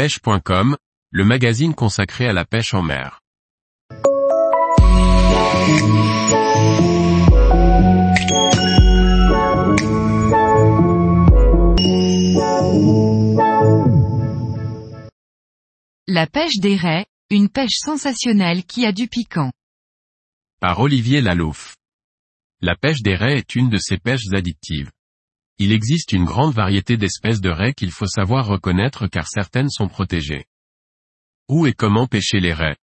pêche.com, le magazine consacré à la pêche en mer. La pêche des raies, une pêche sensationnelle qui a du piquant. Par Olivier Lalouf. La pêche des raies est une de ces pêches addictives. Il existe une grande variété d'espèces de raies qu'il faut savoir reconnaître car certaines sont protégées. Où et comment pêcher les raies?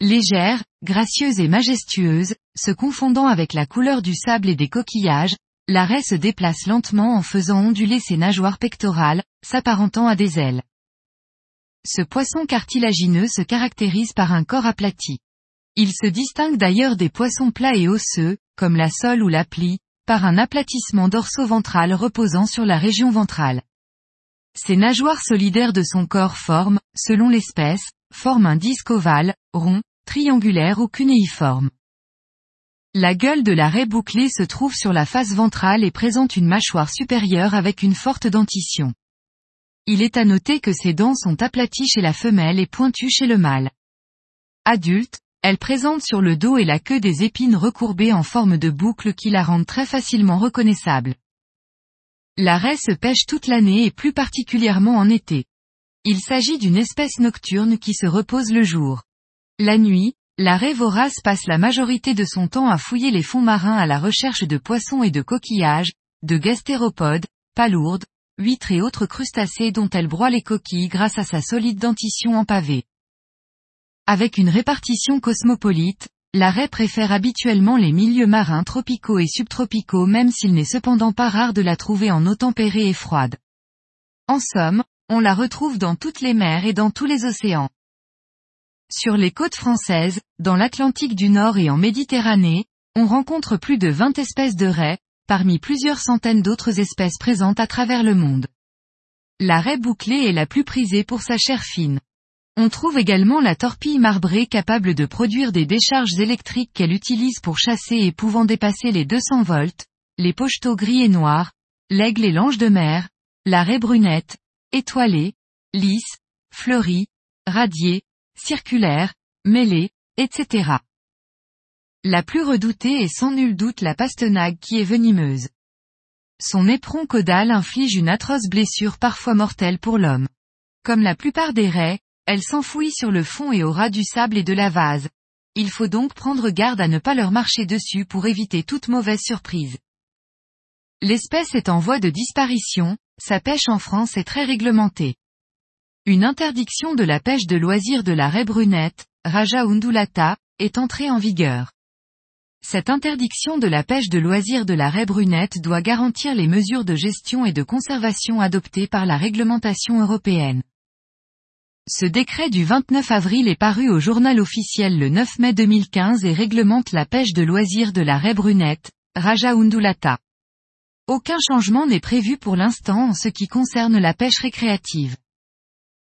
Légère, gracieuse et majestueuse, se confondant avec la couleur du sable et des coquillages, la raie se déplace lentement en faisant onduler ses nageoires pectorales, s'apparentant à des ailes. Ce poisson cartilagineux se caractérise par un corps aplati. Il se distingue d'ailleurs des poissons plats et osseux, comme la sole ou la plie, par un aplatissement dorso-ventral reposant sur la région ventrale. Ces nageoires solidaires de son corps forment, selon l'espèce, forment un disque ovale, rond, triangulaire ou cunéiforme. La gueule de la raie bouclée se trouve sur la face ventrale et présente une mâchoire supérieure avec une forte dentition. Il est à noter que ses dents sont aplaties chez la femelle et pointues chez le mâle. Adulte, elle présente sur le dos et la queue des épines recourbées en forme de boucle qui la rendent très facilement reconnaissable. La raie se pêche toute l'année et plus particulièrement en été. Il s'agit d'une espèce nocturne qui se repose le jour. La nuit, la raie vorace passe la majorité de son temps à fouiller les fonds marins à la recherche de poissons et de coquillages, de gastéropodes, palourdes, huîtres et autres crustacés dont elle broie les coquilles grâce à sa solide dentition en pavé. Avec une répartition cosmopolite, la raie préfère habituellement les milieux marins tropicaux et subtropicaux même s'il n'est cependant pas rare de la trouver en eau tempérée et froide. En somme, on la retrouve dans toutes les mers et dans tous les océans. Sur les côtes françaises, dans l'Atlantique du Nord et en Méditerranée, on rencontre plus de 20 espèces de raies, parmi plusieurs centaines d'autres espèces présentes à travers le monde. La raie bouclée est la plus prisée pour sa chair fine. On trouve également la torpille marbrée capable de produire des décharges électriques qu'elle utilise pour chasser et pouvant dépasser les 200 volts, les pocheteaux gris et noirs, l'aigle et l'ange de mer, la raie brunette, étoilée, lisse, fleurie, radiée, circulaire, mêlée, etc. La plus redoutée est sans nul doute la pastenague qui est venimeuse. Son éperon caudal inflige une atroce blessure parfois mortelle pour l'homme. Comme la plupart des raies, elle s'enfouit sur le fond et au ras du sable et de la vase. Il faut donc prendre garde à ne pas leur marcher dessus pour éviter toute mauvaise surprise. L'espèce est en voie de disparition, sa pêche en France est très réglementée. Une interdiction de la pêche de loisirs de la raie brunette, Raja undulata, est entrée en vigueur. Cette interdiction de la pêche de loisirs de la raie brunette doit garantir les mesures de gestion et de conservation adoptées par la réglementation européenne. Ce décret du 29 avril est paru au journal officiel le 9 mai 2015 et réglemente la pêche de loisirs de la raie brunette, Raja undulata. Aucun changement n'est prévu pour l'instant en ce qui concerne la pêche récréative.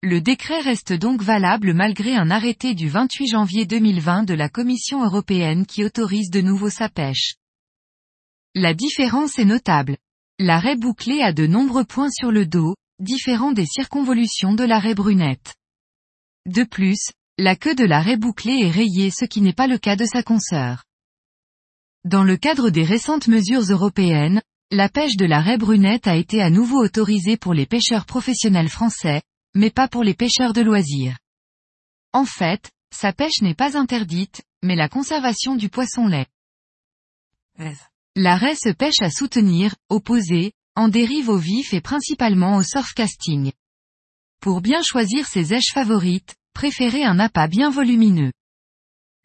Le décret reste donc valable malgré un arrêté du 28 janvier 2020 de la Commission européenne qui autorise de nouveau sa pêche. La différence est notable. La raie bouclée a de nombreux points sur le dos, différents des circonvolutions de la raie brunette. De plus, la queue de la raie bouclée est rayée ce qui n'est pas le cas de sa consoeur. Dans le cadre des récentes mesures européennes, la pêche de la raie brunette a été à nouveau autorisée pour les pêcheurs professionnels français, mais pas pour les pêcheurs de loisirs. En fait, sa pêche n'est pas interdite, mais la conservation du poisson l'est. La raie se pêche à soutenir, opposer, en dérive au vif et principalement au surfcasting. Pour bien choisir ses èches favorites, préférez un appât bien volumineux.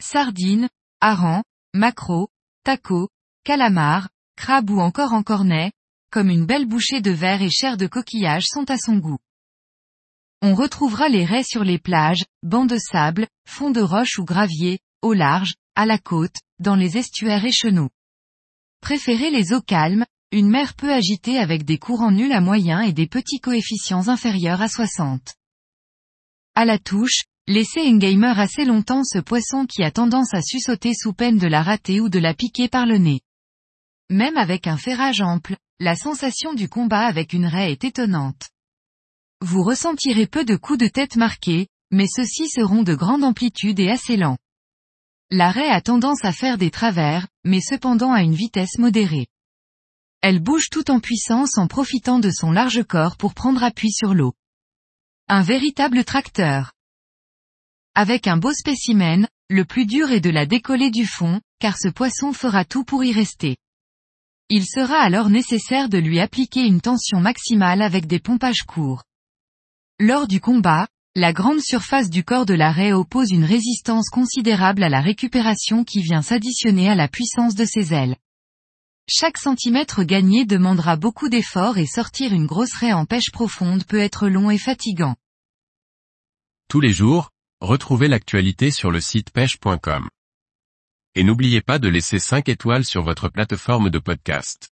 Sardines, harengs, maquereaux, tacos, calamars, crabes ou encore en cornet, comme une belle bouchée de verre et chair de coquillage sont à son goût. On retrouvera les raies sur les plages, bancs de sable, fonds de roche ou gravier, au large, à la côte, dans les estuaires et chenaux. Préférez les eaux calmes, une mer peu agitée avec des courants nuls à moyens et des petits coefficients inférieurs à 60. À la touche, laissez une gamer assez longtemps ce poisson qui a tendance à sussauter sous peine de la rater ou de la piquer par le nez. Même avec un ferrage ample, la sensation du combat avec une raie est étonnante. Vous ressentirez peu de coups de tête marqués, mais ceux-ci seront de grande amplitude et assez lents. L'arrêt a tendance à faire des travers, mais cependant à une vitesse modérée. Elle bouge tout en puissance en profitant de son large corps pour prendre appui sur l'eau. Un véritable tracteur. Avec un beau spécimen, le plus dur est de la décoller du fond, car ce poisson fera tout pour y rester. Il sera alors nécessaire de lui appliquer une tension maximale avec des pompages courts. Lors du combat, la grande surface du corps de l'arrêt oppose une résistance considérable à la récupération qui vient s'additionner à la puissance de ses ailes. Chaque centimètre gagné demandera beaucoup d'efforts et sortir une grosse raie en pêche profonde peut être long et fatigant. Tous les jours, retrouvez l'actualité sur le site pêche.com. Et n'oubliez pas de laisser 5 étoiles sur votre plateforme de podcast.